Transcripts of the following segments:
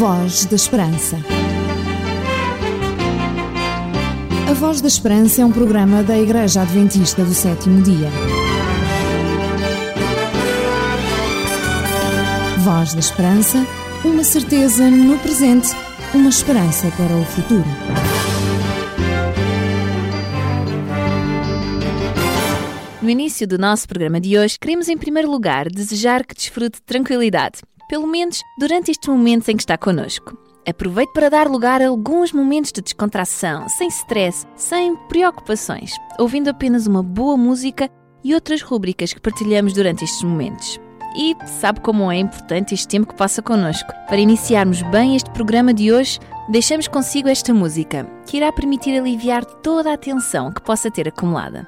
Voz da Esperança. A Voz da Esperança é um programa da Igreja Adventista do Sétimo Dia. Voz da Esperança, uma certeza no presente, uma esperança para o futuro. No início do nosso programa de hoje, queremos em primeiro lugar desejar que desfrute de tranquilidade, pelo menos durante estes momentos em que está connosco. Aproveite para dar lugar a alguns momentos de descontração, sem stress, sem preocupações, ouvindo apenas uma boa música e outras rúbricas que partilhamos durante estes momentos. E sabe como é importante este tempo que passa connosco. Para iniciarmos bem este programa de hoje, deixamos consigo esta música, que irá permitir aliviar toda a tensão que possa ter acumulada.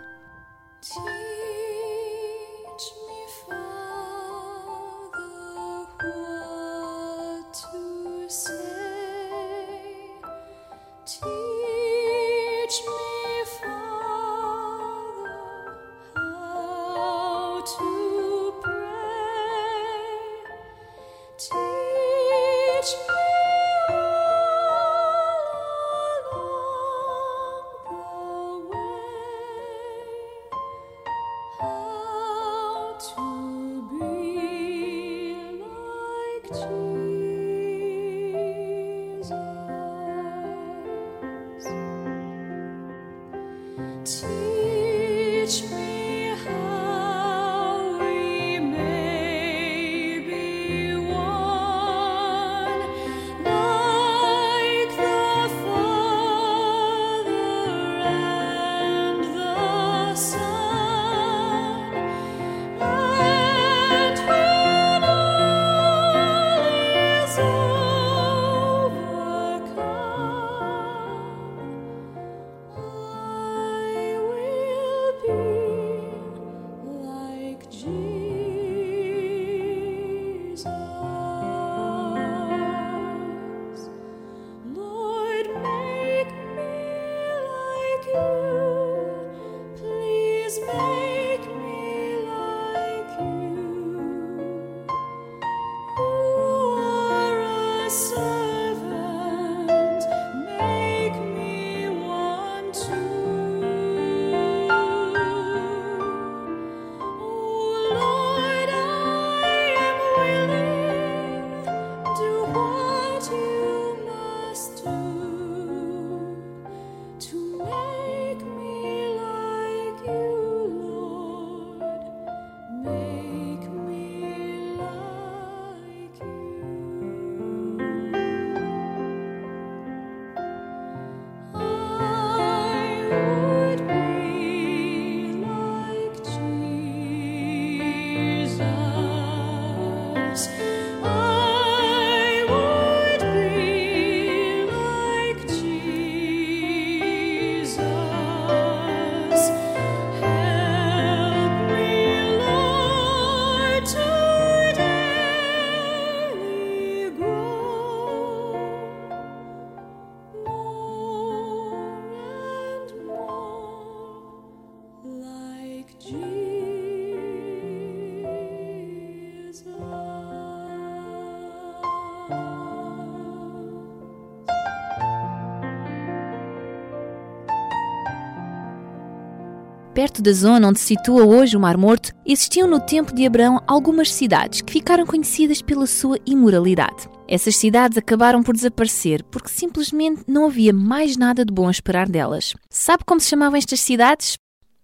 Perto da zona onde se situa hoje o Mar Morto, existiam no tempo de Abraão algumas cidades que ficaram conhecidas pela sua imoralidade. Essas cidades acabaram por desaparecer porque simplesmente não havia mais nada de bom a esperar delas. Sabe como se chamavam estas cidades?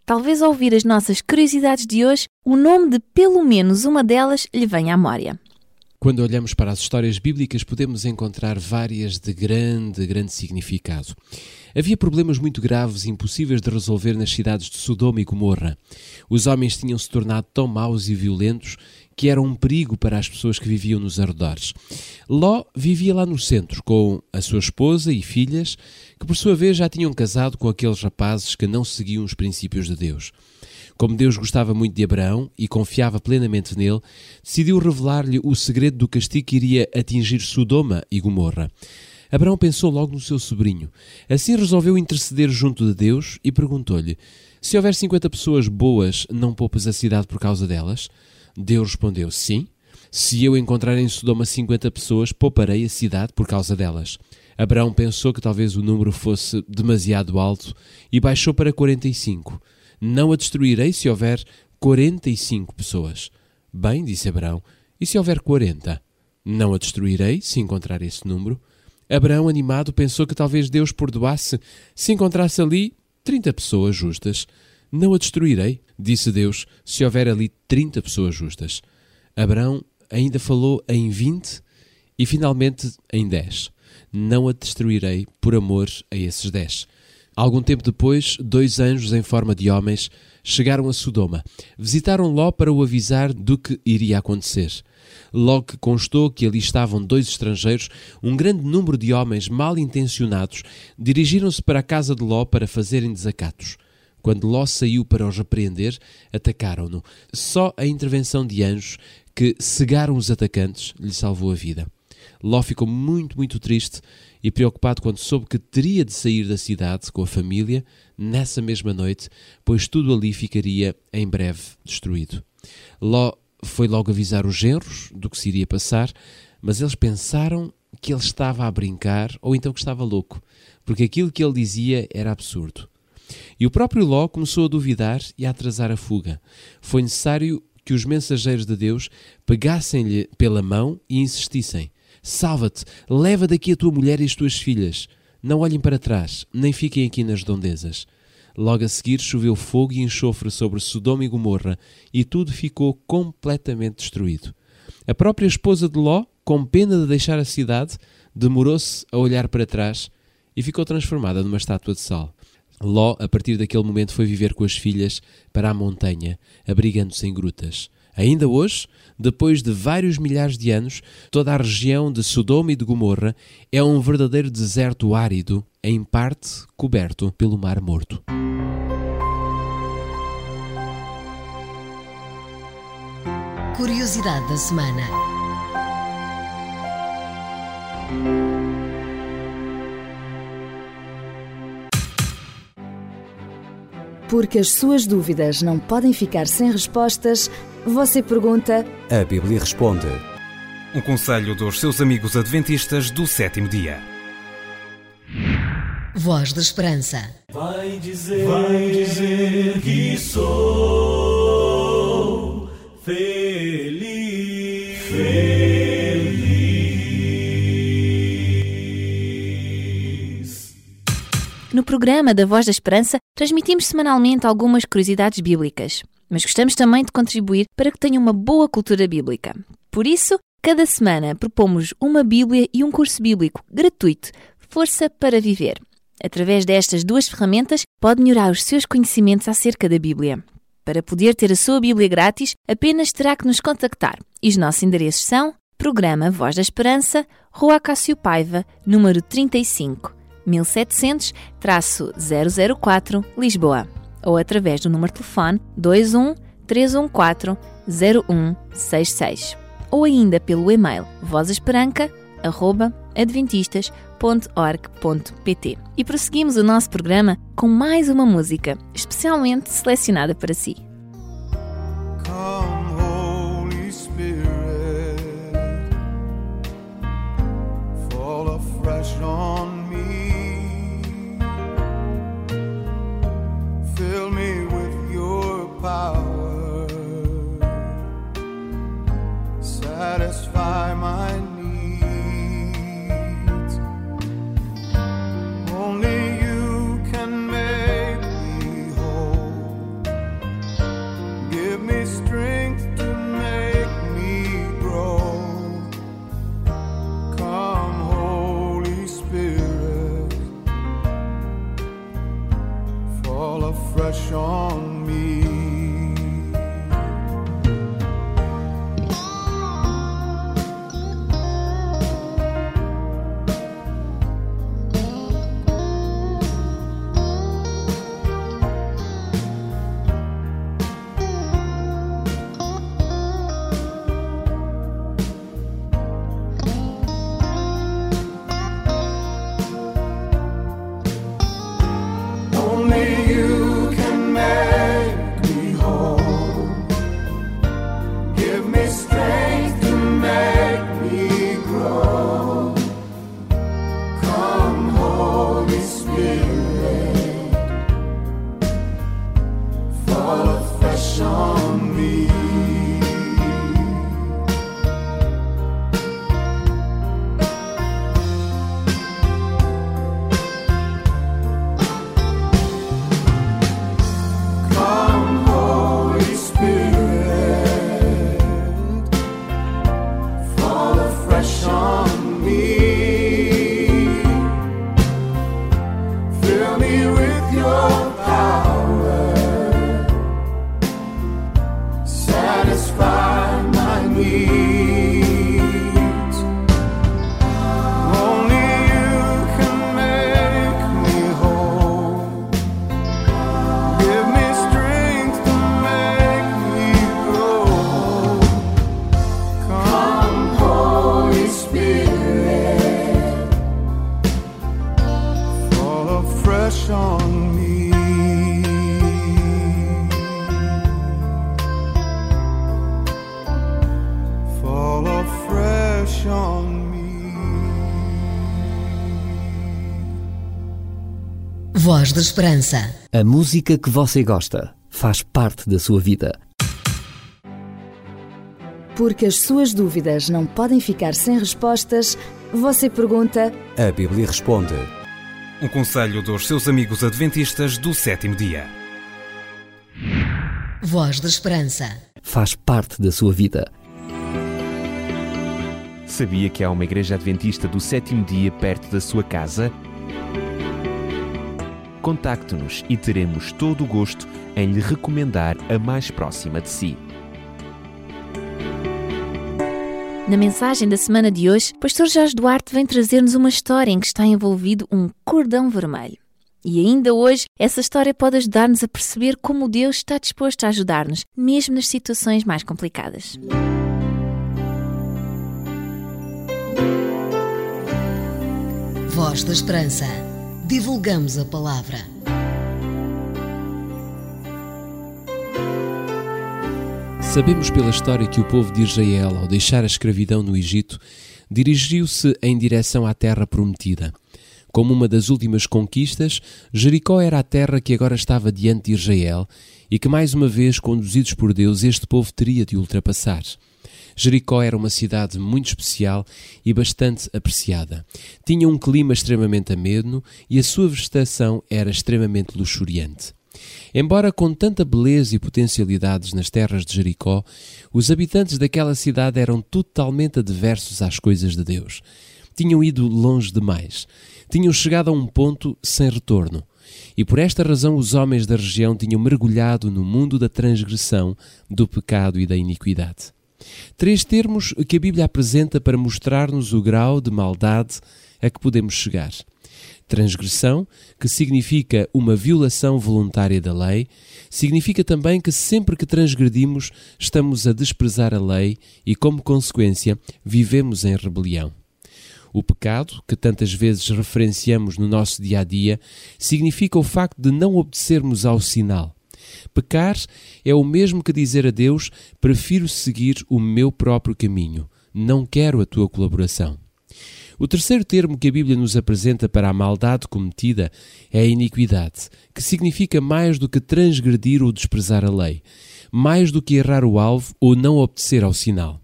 Talvez ao ouvir as nossas curiosidades de hoje, o nome de pelo menos uma delas lhe venha à memória. Quando olhamos para as histórias bíblicas, podemos encontrar várias de grande, grande significado. Havia problemas muito graves e impossíveis de resolver nas cidades de Sodoma e Gomorra. Os homens tinham se tornado tão maus e violentos que eram um perigo para as pessoas que viviam nos arredores. Ló vivia lá no centro com a sua esposa e filhas, que por sua vez já tinham casado com aqueles rapazes que não seguiam os princípios de Deus. Como Deus gostava muito de Abraão e confiava plenamente nele, decidiu revelar-lhe o segredo do castigo que iria atingir Sodoma e Gomorra. Abraão pensou logo no seu sobrinho. Assim resolveu interceder junto de Deus e perguntou-lhe: Se houver 50 pessoas boas, não poupas a cidade por causa delas? Deus respondeu: Sim. Se eu encontrar em Sodoma 50 pessoas, pouparei a cidade por causa delas. Abraão pensou que talvez o número fosse demasiado alto e baixou para 45. Não a destruirei se houver 45 pessoas. Bem, disse Abraão, e se houver 40? Não a destruirei se encontrar esse número. Abraão, animado, pensou que talvez Deus perdoasse se encontrasse ali 30 pessoas justas. Não a destruirei, disse Deus, se houver ali 30 pessoas justas. Abraão ainda falou em 20 e finalmente em 10. Não a destruirei por amor a esses 10. Algum tempo depois, dois anjos em forma de homens chegaram a Sodoma. Visitaram Ló para o avisar do que iria acontecer. Logo que constou que ali estavam dois estrangeiros, um grande número de homens mal intencionados dirigiram-se para a casa de Ló para fazerem desacatos. Quando Ló saiu para os repreender, atacaram-no. Só a intervenção de anjos que cegaram os atacantes lhe salvou a vida. Ló ficou muito, muito triste e preocupado quando soube que teria de sair da cidade com a família nessa mesma noite, pois tudo ali ficaria em breve destruído. Ló foi logo avisar os genros do que se iria passar, mas eles pensaram que ele estava a brincar ou então que estava louco, porque aquilo que ele dizia era absurdo. E o próprio Ló começou a duvidar e a atrasar a fuga. Foi necessário que os mensageiros de Deus pegassem-lhe pela mão e insistissem: Salva-te, leva daqui a tua mulher e as tuas filhas. Não olhem para trás, nem fiquem aqui nas redondezas. Logo a seguir choveu fogo e enxofre sobre Sodoma e Gomorra, e tudo ficou completamente destruído. A própria esposa de Ló, com pena de deixar a cidade, demorou-se a olhar para trás e ficou transformada numa estátua de sal. Ló, a partir daquele momento, foi viver com as filhas para a montanha, abrigando-se em grutas. Ainda hoje, depois de vários milhares de anos, toda a região de Sodoma e de Gomorra é um verdadeiro deserto árido, em parte coberto pelo Mar Morto. Curiosidade da semana. Porque as suas dúvidas não podem ficar sem respostas, você pergunta A Bíblia responde. Um conselho dos seus amigos adventistas do sétimo dia. Voz da Esperança. Vai dizer, vai dizer que sou feliz, feliz. No programa da Voz da Esperança, transmitimos semanalmente algumas curiosidades bíblicas, mas gostamos também de contribuir para que tenham uma boa cultura bíblica. Por isso, cada semana propomos uma Bíblia e um curso bíblico gratuito, Força para Viver. Através destas duas ferramentas, pode melhorar os seus conhecimentos acerca da Bíblia. Para poder ter a sua Bíblia grátis, apenas terá que nos contactar. E os nossos endereços são Programa Voz da Esperança, Rua Cássio Paiva, número 35, 1700-004, Lisboa. Ou através do número de telefone 21 314 0166. Ou ainda pelo e-mail vozesperanca.adventistas.org.pt. E prosseguimos o nosso programa com mais uma música, especialmente selecionada para si. Power, satisfy my needs. Only you can make me whole. Give me strength to make me grow. Come, Holy Spirit, fall afresh on Voz da Esperança. A música que você gosta faz parte da sua vida. Porque as suas dúvidas não podem ficar sem respostas, você pergunta A Bíblia responde. Um conselho dos seus amigos adventistas do sétimo dia. Voz da Esperança. Faz parte da sua vida. Sabia que há uma igreja adventista do sétimo dia perto da sua casa? Contacte-nos e teremos todo o gosto em lhe recomendar a mais próxima de si. Na mensagem da semana de hoje, o Pastor Jorge Duarte vem trazer-nos uma história em que está envolvido um cordão vermelho. E ainda hoje, essa história pode ajudar-nos a perceber como Deus está disposto a ajudar-nos, mesmo nas situações mais complicadas. Voz da Esperança. Divulgamos a palavra. Sabemos pela história que o povo de Israel, ao deixar a escravidão no Egito, dirigiu-se em direção à terra prometida. Como uma das últimas conquistas, Jericó era a terra que agora estava diante de Israel e que, mais uma vez, conduzidos por Deus, este povo teria de ultrapassar. Jericó era uma cidade muito especial e bastante apreciada. Tinha um clima extremamente ameno e a sua vegetação era extremamente luxuriante. Embora com tanta beleza e potencialidades nas terras de Jericó, os habitantes daquela cidade eram totalmente adversos às coisas de Deus. Tinham ido longe demais. Tinham chegado a um ponto sem retorno. E por esta razão os homens da região tinham mergulhado no mundo da transgressão, do pecado e da iniquidade. Três termos que a Bíblia apresenta para mostrar-nos o grau de maldade a que podemos chegar. Transgressão, que significa uma violação voluntária da lei, significa também que sempre que transgredimos estamos a desprezar a lei e, como consequência, vivemos em rebelião. O pecado, que tantas vezes referenciamos no nosso dia a dia, significa o facto de não obedecermos ao sinal. Pecar é o mesmo que dizer a Deus: prefiro seguir o meu próprio caminho, não quero a tua colaboração. O terceiro termo que a Bíblia nos apresenta para a maldade cometida é a iniquidade, que significa mais do que transgredir ou desprezar a lei, mais do que errar o alvo ou não obedecer ao sinal.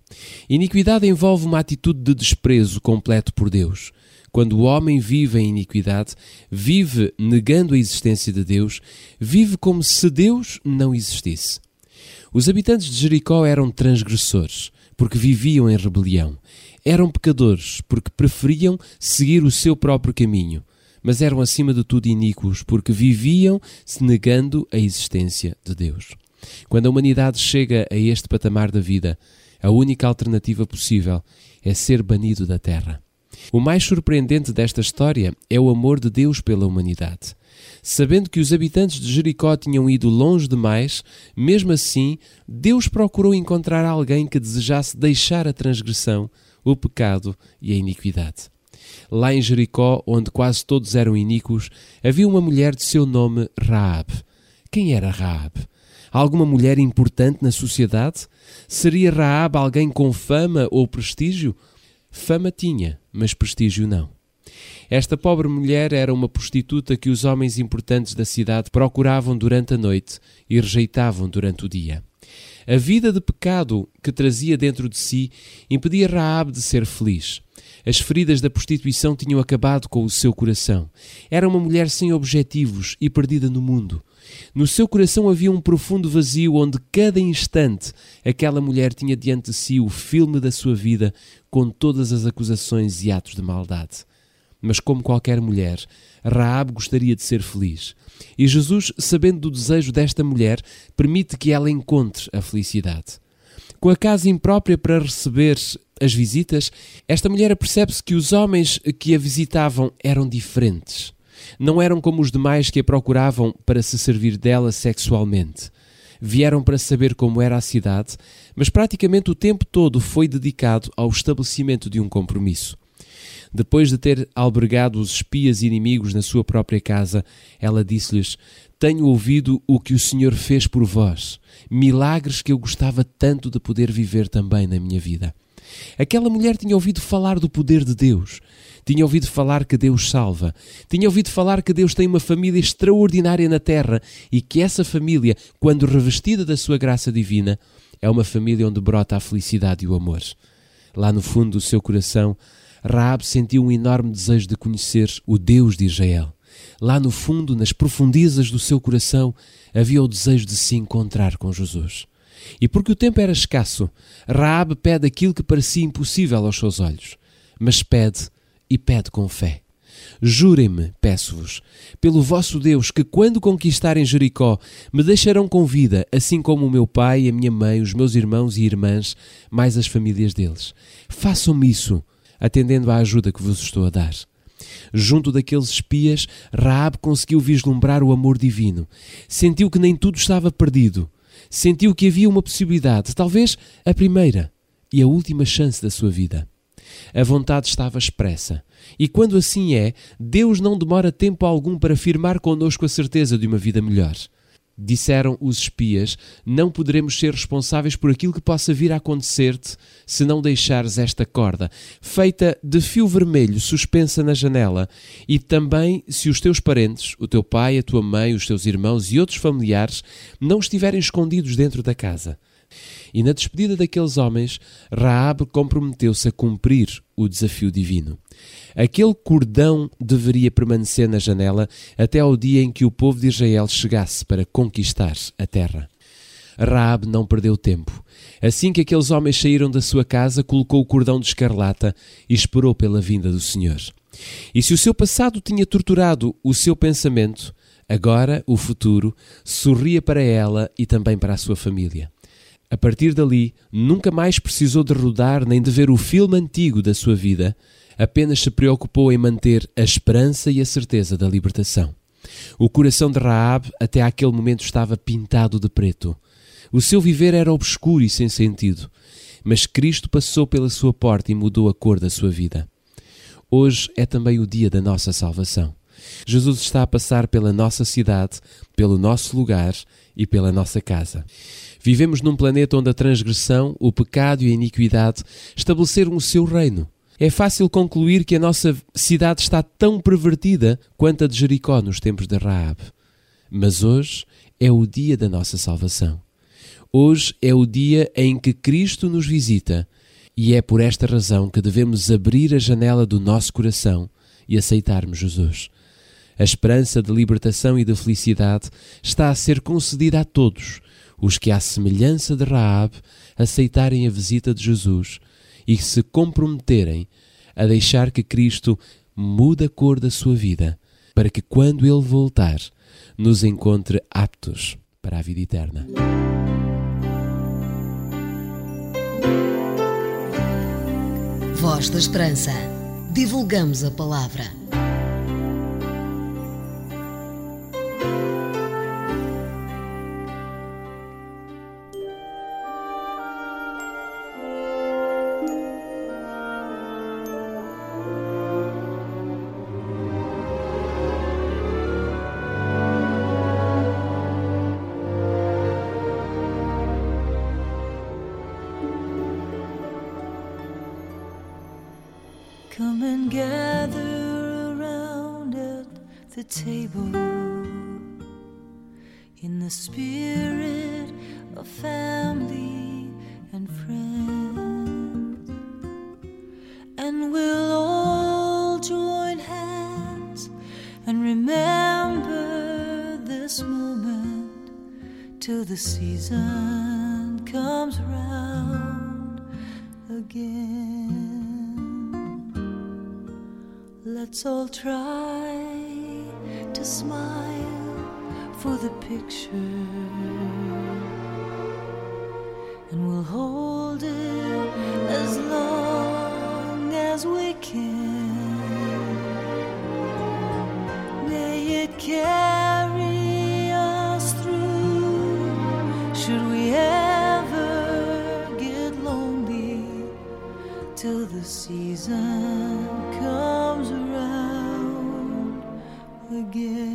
Iniquidade envolve uma atitude de desprezo completo por Deus. Quando o homem vive em iniquidade, vive negando a existência de Deus, vive como se Deus não existisse. Os habitantes de Jericó eram transgressores, porque viviam em rebelião. Eram pecadores, porque preferiam seguir o seu próprio caminho. Mas eram acima de tudo iníquos, porque viviam se negando a existência de Deus. Quando a humanidade chega a este patamar da vida, a única alternativa possível é ser banido da terra. O mais surpreendente desta história é o amor de Deus pela humanidade. Sabendo que os habitantes de Jericó tinham ido longe demais, mesmo assim, Deus procurou encontrar alguém que desejasse deixar a transgressão, o pecado e a iniquidade. Lá em Jericó, onde quase todos eram iníquos, havia uma mulher de seu nome Raab. Quem era Raab? Alguma mulher importante na sociedade? Seria Raab alguém com fama ou prestígio? Fama tinha, mas prestígio não. Esta pobre mulher era uma prostituta que os homens importantes da cidade procuravam durante a noite e rejeitavam durante o dia. A vida de pecado que trazia dentro de si impedia Raab de ser feliz. As feridas da prostituição tinham acabado com o seu coração. Era uma mulher sem objetivos e perdida no mundo. No seu coração havia um profundo vazio onde cada instante aquela mulher tinha diante de si o filme da sua vida com todas as acusações e atos de maldade. Mas como qualquer mulher, Raab gostaria de ser feliz. E Jesus, sabendo do desejo desta mulher, permite que ela encontre a felicidade. Com a casa imprópria para receber as visitas, esta mulher percebe-se que os homens que a visitavam eram diferentes. Não eram como os demais que a procuravam para se servir dela sexualmente. Vieram para saber como era a cidade, mas praticamente o tempo todo foi dedicado ao estabelecimento de um compromisso. Depois de ter albergado os espias inimigos na sua própria casa, ela disse-lhes: Tenho ouvido o que o Senhor fez por vós, milagres que eu gostava tanto de poder viver também na minha vida. Aquela mulher tinha ouvido falar do poder de Deus, tinha ouvido falar que Deus salva, tinha ouvido falar que Deus tem uma família extraordinária na terra e que essa família, quando revestida da sua graça divina, é uma família onde brota a felicidade e o amor. Lá no fundo do seu coração, Raab sentiu um enorme desejo de conhecer o Deus de Israel. Lá no fundo, nas profundezas do seu coração, havia o desejo de se encontrar com Jesus. E porque o tempo era escasso, Raab pede aquilo que parecia impossível aos seus olhos, mas pede e pede com fé. Jurem-me, peço-vos, pelo vosso Deus, que quando conquistarem Jericó, me deixarão com vida, assim como o meu pai, a minha mãe, os meus irmãos e irmãs, mais as famílias deles. Façam-me isso, atendendo à ajuda que vos estou a dar. Junto daqueles espias, Raab conseguiu vislumbrar o amor divino. Sentiu que nem tudo estava perdido. Sentiu que havia uma possibilidade, talvez a primeira e a última chance da sua vida. A vontade estava expressa. E quando assim é, Deus não demora tempo algum para firmar connosco a certeza de uma vida melhor. Disseram os espias: Não poderemos ser responsáveis por aquilo que possa vir a acontecer-te se não deixares esta corda, feita de fio vermelho, suspensa na janela, e também se os teus parentes, o teu pai, a tua mãe, os teus irmãos e outros familiares, não estiverem escondidos dentro da casa. E na despedida daqueles homens, Raab comprometeu-se a cumprir o desafio divino. Aquele cordão deveria permanecer na janela até ao dia em que o povo de Israel chegasse para conquistar a terra. Raab não perdeu tempo. Assim que aqueles homens saíram da sua casa, colocou o cordão de escarlata e esperou pela vinda do Senhor. E se o seu passado tinha torturado o seu pensamento, agora o futuro sorria para ela e também para a sua família. A partir dali, nunca mais precisou de rodar nem de ver o filme antigo da sua vida, apenas se preocupou em manter a esperança e a certeza da libertação. O coração de Raab até aquele momento estava pintado de preto. O seu viver era obscuro e sem sentido, mas Cristo passou pela sua porta e mudou a cor da sua vida. Hoje é também o dia da nossa salvação. Jesus está a passar pela nossa cidade, pelo nosso lugar e pela nossa casa. Vivemos num planeta onde a transgressão, o pecado e a iniquidade estabeleceram o seu reino. É fácil concluir que a nossa cidade está tão pervertida quanto a de Jericó nos tempos de Raab. Mas hoje é o dia da nossa salvação. Hoje é o dia em que Cristo nos visita e é por esta razão que devemos abrir a janela do nosso coração e aceitarmos Jesus. A esperança de libertação e de felicidade está a ser concedida a todos os que, à semelhança de Raab, aceitarem a visita de Jesus e se comprometerem a deixar que Cristo mude a cor da sua vida, para que quando ele voltar, nos encontre aptos para a vida eterna. Voz da Esperança. Divulgamos a palavra. Come around gather the table. In the spirit of family and friends, and we'll all join hands and remember this moment till the season Let's all try to smile for the picture, and we'll hold it as long as we can. May it carry us through. Should we ever get lonely till the season again?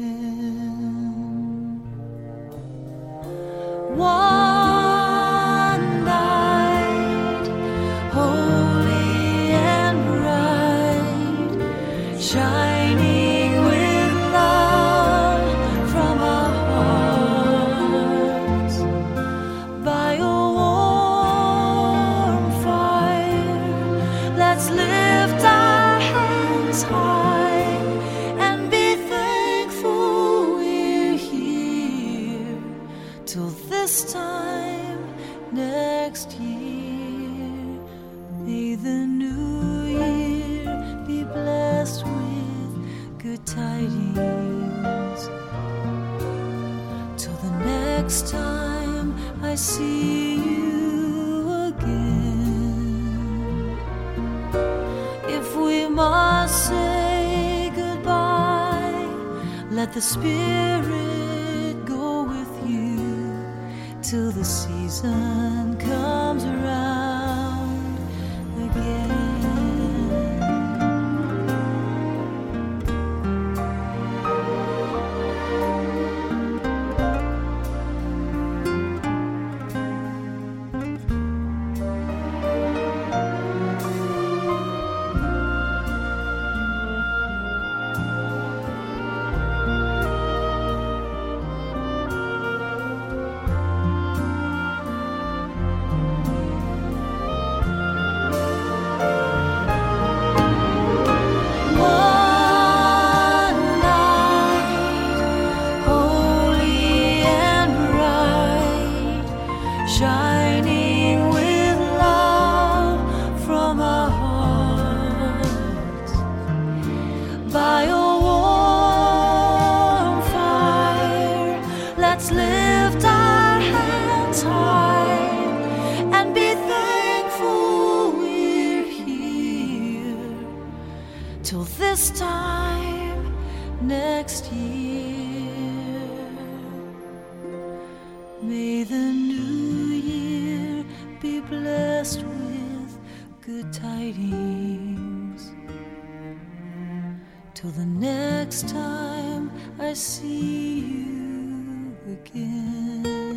Next time I see you again.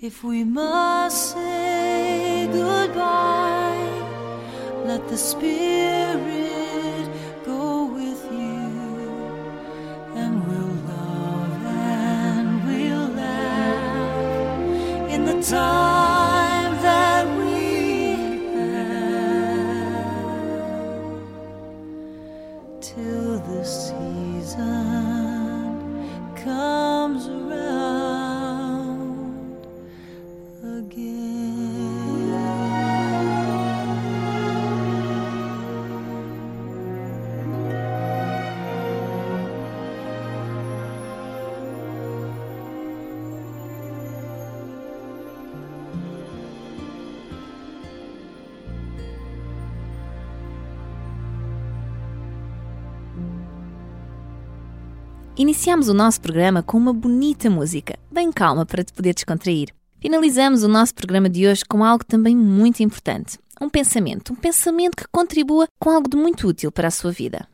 If we must say goodbye, let the Spirit Iniciamos o nosso programa com uma bonita música, bem calma para te poder descontrair. Finalizamos o nosso programa de hoje com algo também muito importante. Um pensamento, um pensamento que contribua com algo de muito útil para a sua vida.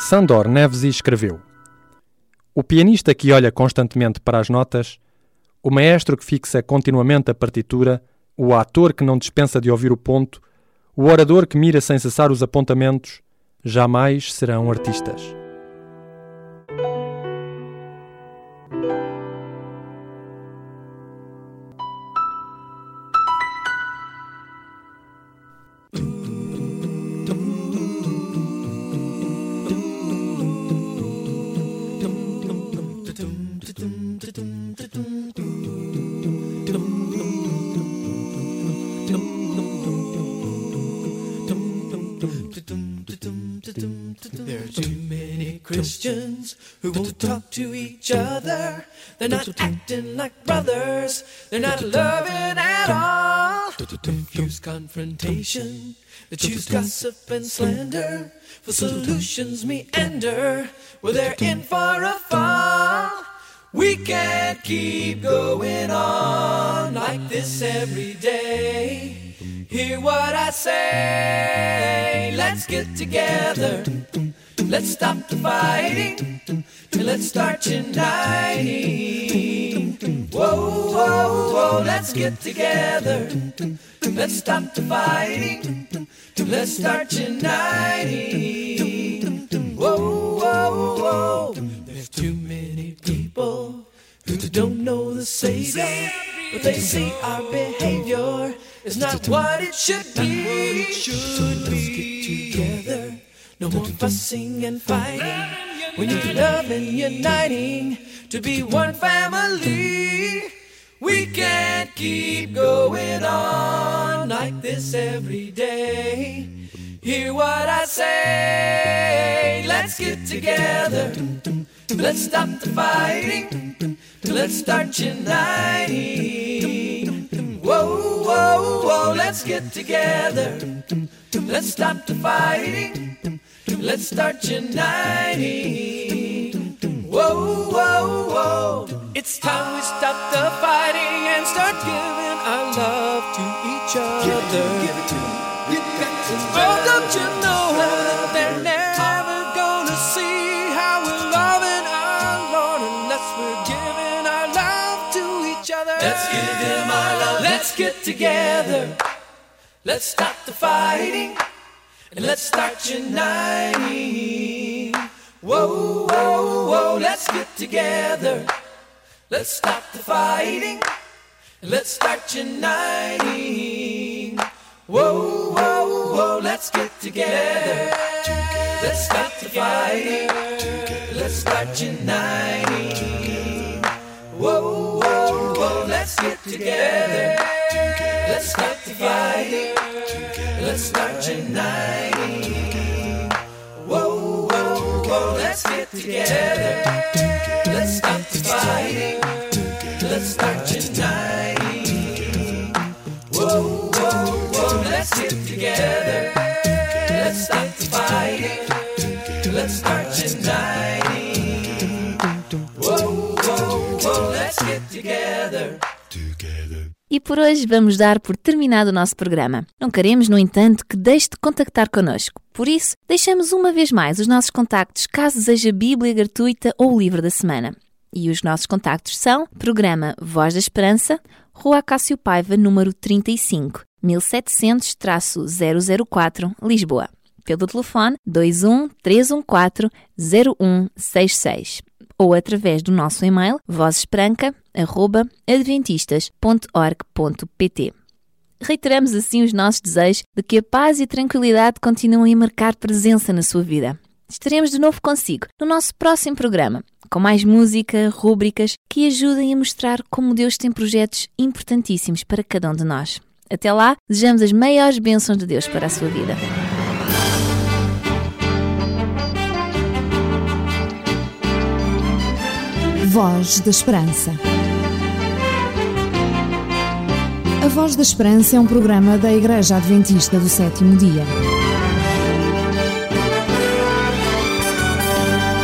Sandor Neves escreveu: O pianista que olha constantemente para as notas O maestro que fixa continuamente a partitura, o ator que não dispensa de ouvir o ponto, o orador que mira sem cessar os apontamentos, jamais serão artistas. Gossip and slander. For solutions meander. Well, they're in for a fall. We can't keep going on like this every day. Hear what I say. Let's get together. Let's stop the fighting and let's start uniting. Whoa, whoa, whoa, let's get together. Let's stop the fighting. Let's start uniting. Whoa, whoa, whoa. There's too many people who don't know the Savior, but they see our behavior is not what it should be. Let's get together. No more fussing and fighting. We need love and uniting to be one family. We can't keep going on like this every day. Hear what I say. Let's get together. Let's stop the fighting. Let's start uniting. Whoa, whoa, whoa. Let's get together. Let's stop the fighting. Let's start uniting. Whoa, whoa, whoa. It's time we stop the fighting and start giving our love to each other. Give it, to Oh, don't you know that they're never gonna see how we're loving our Lord unless we're giving our love to each other? Let's give them our love. Let's get together. Let's stop the fighting and let's start uniting. Whoa, whoa, whoa, let's get together. Let's stop the fighting let's start uniting. Whoa, whoa, whoa, let's get together. Let's stop the fighting. Let's start uniting. Whoa, whoa, whoa, let's get together. Let's stop the fighting. Let's start uniting. Whoa, whoa, whoa, let's get together. Let's stop E por hoje vamos dar por terminado o nosso programa. Não queremos, no entanto, que deixe de contactar connosco. Por isso, deixamos uma vez mais os nossos contactos caso deseja Bíblia gratuita ou o livro da semana. E os nossos contactos são Programa Voz da Esperança, Rua Cássio Paiva, número 35, 1700-004, Lisboa. Pelo telefone 21 314 0166 ou através do nosso e-mail vozesperanca.adventistas.org.pt. Reiteramos assim os nossos desejos de que a paz e a tranquilidade continuem a marcar presença na sua vida. Estaremos de novo consigo no nosso próximo programa, com mais música, rúbricas que ajudem a mostrar como Deus tem projetos importantíssimos para cada um de nós. Até lá, desejamos as maiores bênçãos de Deus para a sua vida. Voz da Esperança. A Voz da Esperança é um programa da Igreja Adventista do Sétimo Dia.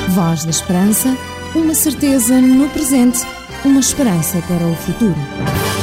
Voz da Esperança, uma certeza no presente, uma esperança para o futuro.